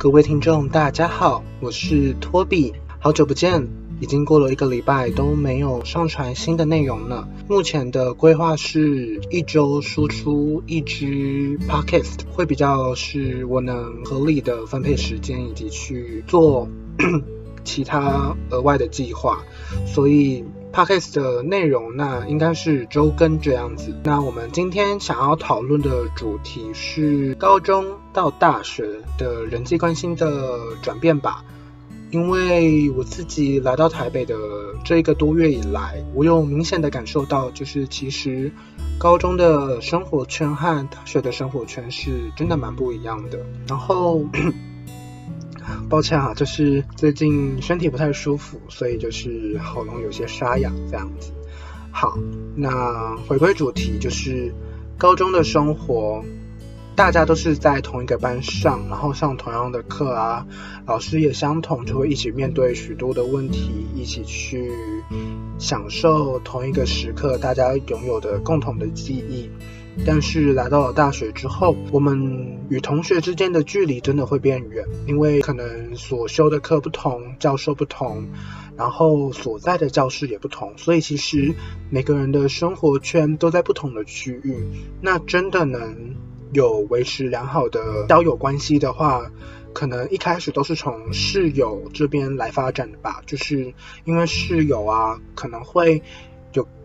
各位听众，大家好，我是托比，好久不见，已经过了一个礼拜都没有上传新的内容了。目前的规划是一周输出一支 podcast，会比较是我能合理的分配时间以及去做 其他额外的计划，所以。Podcast 的内容，那应该是周更这样子。那我们今天想要讨论的主题是高中到大学的人际关系的转变吧。因为我自己来到台北的这一个多月以来，我有明显的感受到，就是其实高中的生活圈和大学的生活圈是真的蛮不一样的。然后。抱歉啊，就是最近身体不太舒服，所以就是喉咙有些沙哑这样子。好，那回归主题，就是高中的生活，大家都是在同一个班上，然后上同样的课啊，老师也相同，就会一起面对许多的问题，一起去享受同一个时刻大家拥有的共同的记忆。但是来到了大学之后，我们与同学之间的距离真的会变远，因为可能所修的课不同，教授不同，然后所在的教室也不同，所以其实每个人的生活圈都在不同的区域。那真的能有维持良好的交友关系的话，可能一开始都是从室友这边来发展的吧，就是因为室友啊，可能会。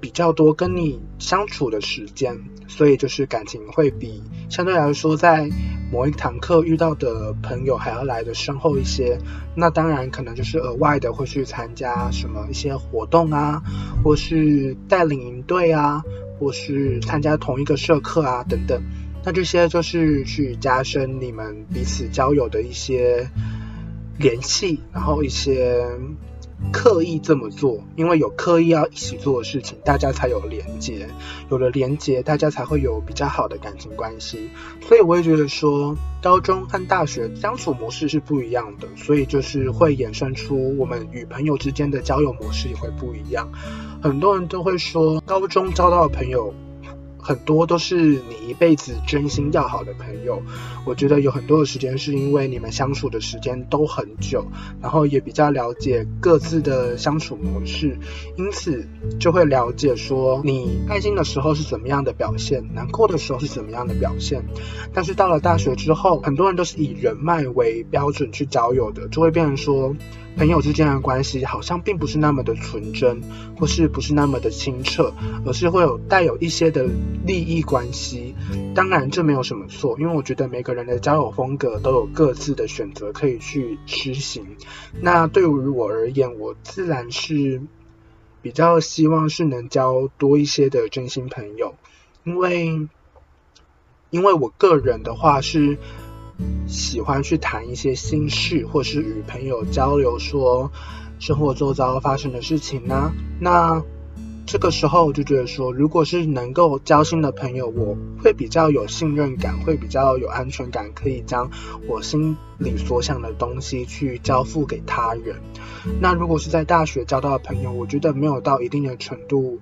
比较多跟你相处的时间，所以就是感情会比相对来说在某一堂课遇到的朋友还要来的深厚一些。那当然可能就是额外的会去参加什么一些活动啊，或是带领营队啊，或是参加同一个社课啊等等。那这些就是去加深你们彼此交友的一些联系，然后一些。刻意这么做，因为有刻意要一起做的事情，大家才有连结，有了连结，大家才会有比较好的感情关系。所以我也觉得说，高中和大学相处模式是不一样的，所以就是会衍生出我们与朋友之间的交友模式也会不一样。很多人都会说，高中交到的朋友。很多都是你一辈子真心要好的朋友，我觉得有很多的时间是因为你们相处的时间都很久，然后也比较了解各自的相处模式，因此就会了解说你开心的时候是怎么样的表现，难过的时候是怎么样的表现。但是到了大学之后，很多人都是以人脉为标准去交友的，就会变成说。朋友之间的关系好像并不是那么的纯真，或是不是那么的清澈，而是会有带有一些的利益关系。当然这没有什么错，因为我觉得每个人的交友风格都有各自的选择可以去实行。那对于我而言，我自然是比较希望是能交多一些的真心朋友，因为因为我个人的话是。喜欢去谈一些心事，或是与朋友交流，说生活周遭发生的事情呢、那这个时候我就觉得说，如果是能够交心的朋友，我会比较有信任感，会比较有安全感，可以将我心里所想的东西去交付给他人。那如果是在大学交到的朋友，我觉得没有到一定的程度，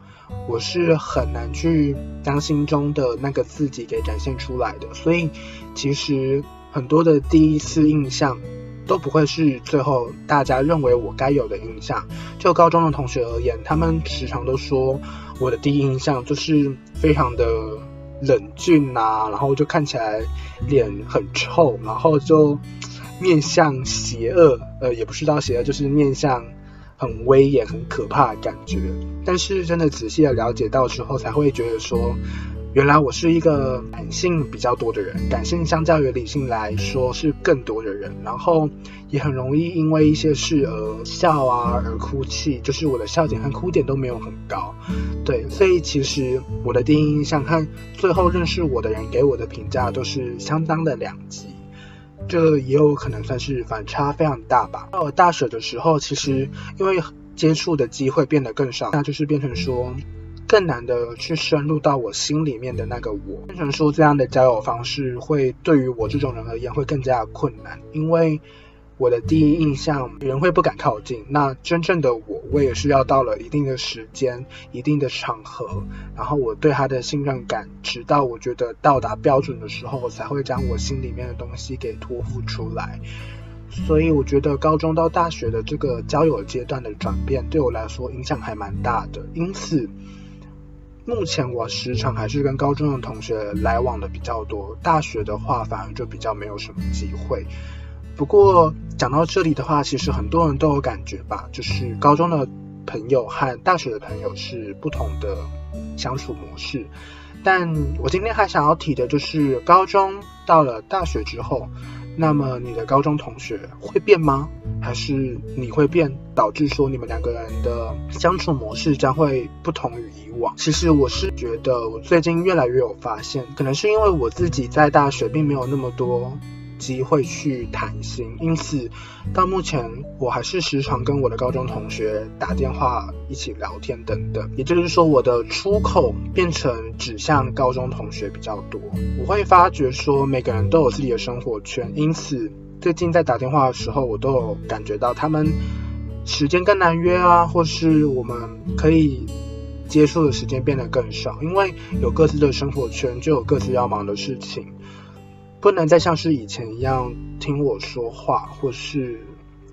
我是很难去将心中的那个自己给展现出来的。所以其实。很多的第一次印象都不会是最后大家认为我该有的印象。就高中的同学而言，他们时常都说我的第一印象就是非常的冷峻啊，然后就看起来脸很臭，然后就面相邪恶，呃，也不是到邪恶，就是面相很威严、很可怕的感觉。但是真的仔细的了解到之后，才会觉得说。原来我是一个感性比较多的人，感性相较于理性来说是更多的人，然后也很容易因为一些事而笑啊，而哭泣，就是我的笑点和哭点都没有很高，对，所以其实我的第一印象和最后认识我的人给我的评价都是相当的两极，这也有可能算是反差非常大吧。到了大学的时候，其实因为接触的机会变得更少，那就是变成说。更难的去深入到我心里面的那个我，变成说这样的交友方式会对于我这种人而言会更加困难，因为我的第一印象，人会不敢靠近。那真正的我，我也是要到了一定的时间、一定的场合，然后我对他的信任感，直到我觉得到达标准的时候，我才会将我心里面的东西给托付出来。所以我觉得高中到大学的这个交友阶段的转变，对我来说影响还蛮大的。因此，目前我时常还是跟高中的同学来往的比较多，大学的话反而就比较没有什么机会。不过讲到这里的话，其实很多人都有感觉吧，就是高中的朋友和大学的朋友是不同的相处模式。但我今天还想要提的就是，高中到了大学之后，那么你的高中同学会变吗？还是你会变，导致说你们两个人的相处模式将会不同于以往？其实我是觉得，我最近越来越有发现，可能是因为我自己在大学并没有那么多。机会去谈心，因此到目前我还是时常跟我的高中同学打电话一起聊天等等。也就是说，我的出口变成指向高中同学比较多。我会发觉说，每个人都有自己的生活圈，因此最近在打电话的时候，我都有感觉到他们时间更难约啊，或是我们可以接触的时间变得更少，因为有各自的生活圈，就有各自要忙的事情。不能再像是以前一样听我说话，或是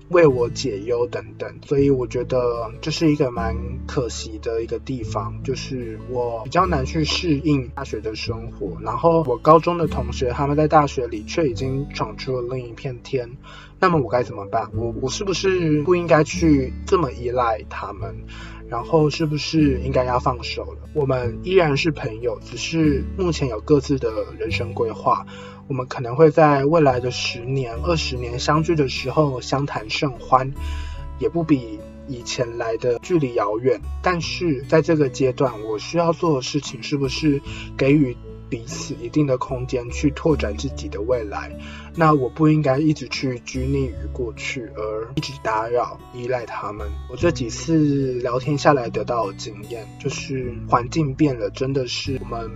为我解忧等等，所以我觉得这是一个蛮可惜的一个地方，就是我比较难去适应大学的生活。然后我高中的同学他们在大学里却已经闯出了另一片天，那么我该怎么办？我我是不是不应该去这么依赖他们？然后是不是应该要放手了？我们依然是朋友，只是目前有各自的人生规划。我们可能会在未来的十年、二十年相聚的时候相谈甚欢，也不比以前来的距离遥远。但是在这个阶段，我需要做的事情是不是给予彼此一定的空间去拓展自己的未来？那我不应该一直去拘泥于过去，而一直打扰、依赖他们。我这几次聊天下来得到的经验，就是环境变了，真的是我们。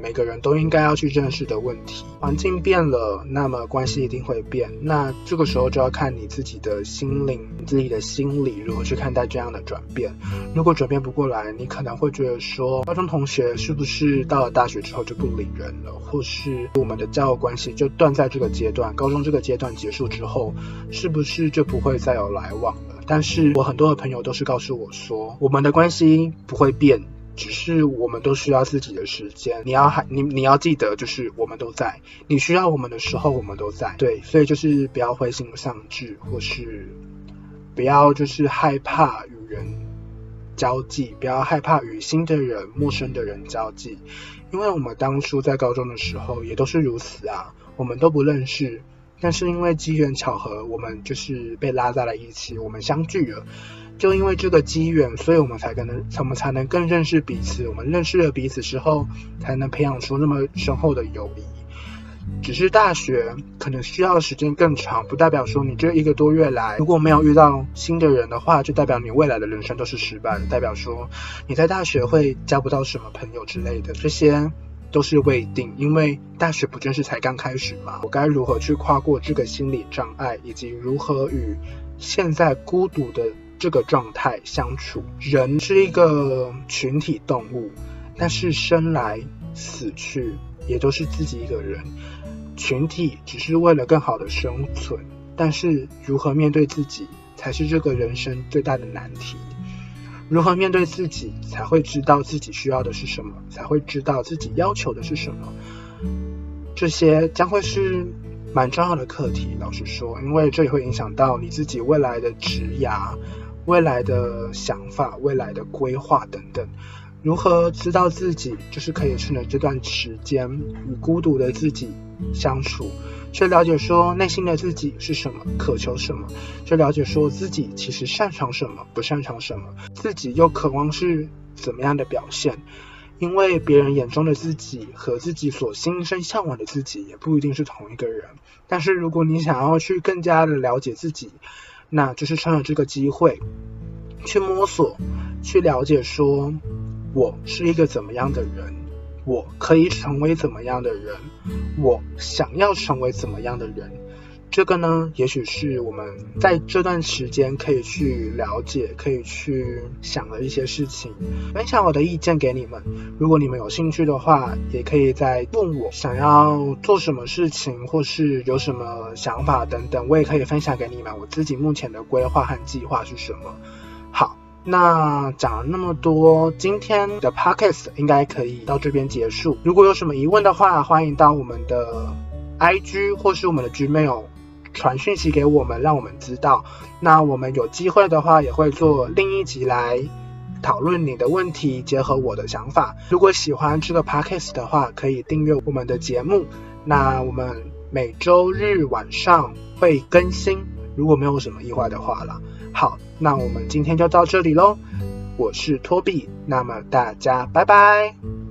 每个人都应该要去正视的问题。环境变了，那么关系一定会变。那这个时候就要看你自己的心灵、自己的心理如何去看待这样的转变。如果转变不过来，你可能会觉得说，高中同学是不是到了大学之后就不理人了，或是我们的交友关系就断在这个阶段？高中这个阶段结束之后，是不是就不会再有来往了？但是我很多的朋友都是告诉我说，我们的关系不会变。只是我们都需要自己的时间，你要还你你要记得，就是我们都在，你需要我们的时候，我们都在。对，所以就是不要灰心丧志，或是不要就是害怕与人交际，不要害怕与新的人、陌生的人交际，因为我们当初在高中的时候也都是如此啊，我们都不认识，但是因为机缘巧合，我们就是被拉在了一起，我们相聚了。就因为这个机缘，所以我们才可能，我们才能更认识彼此。我们认识了彼此之后，才能培养出那么深厚的友谊。只是大学可能需要时间更长，不代表说你这一个多月来如果没有遇到新的人的话，就代表你未来的人生都是失败的，代表说你在大学会交不到什么朋友之类的，这些都是未定。因为大学不正是才刚开始吗？我该如何去跨过这个心理障碍，以及如何与现在孤独的这个状态相处，人是一个群体动物，但是生来死去也都是自己一个人。群体只是为了更好的生存，但是如何面对自己才是这个人生最大的难题。如何面对自己，才会知道自己需要的是什么，才会知道自己要求的是什么。这些将会是蛮重要的课题，老实说，因为这也会影响到你自己未来的职涯。未来的想法、未来的规划等等，如何知道自己就是可以趁着这段时间与孤独的自己相处，去了解说内心的自己是什么，渴求什么，去了解说自己其实擅长什么，不擅长什么，自己又渴望是怎么样的表现。因为别人眼中的自己和自己所心生向往的自己也不一定是同一个人。但是如果你想要去更加的了解自己，那就是趁着这个机会，去摸索，去了解，说我是一个怎么样的人，我可以成为怎么样的人，我想要成为怎么样的人。这个呢，也许是我们在这段时间可以去了解、可以去想的一些事情。分享我的意见给你们，如果你们有兴趣的话，也可以再问我想要做什么事情，或是有什么想法等等，我也可以分享给你们我自己目前的规划和计划是什么。好，那讲了那么多，今天的 podcast 应该可以到这边结束。如果有什么疑问的话，欢迎到我们的 IG 或是我们的 Gmail。传讯息给我们，让我们知道。那我们有机会的话，也会做另一集来讨论你的问题，结合我的想法。如果喜欢这个 podcast 的话，可以订阅我们的节目。那我们每周日晚上会更新，如果没有什么意外的话了。好，那我们今天就到这里喽。我是托比，那么大家拜拜。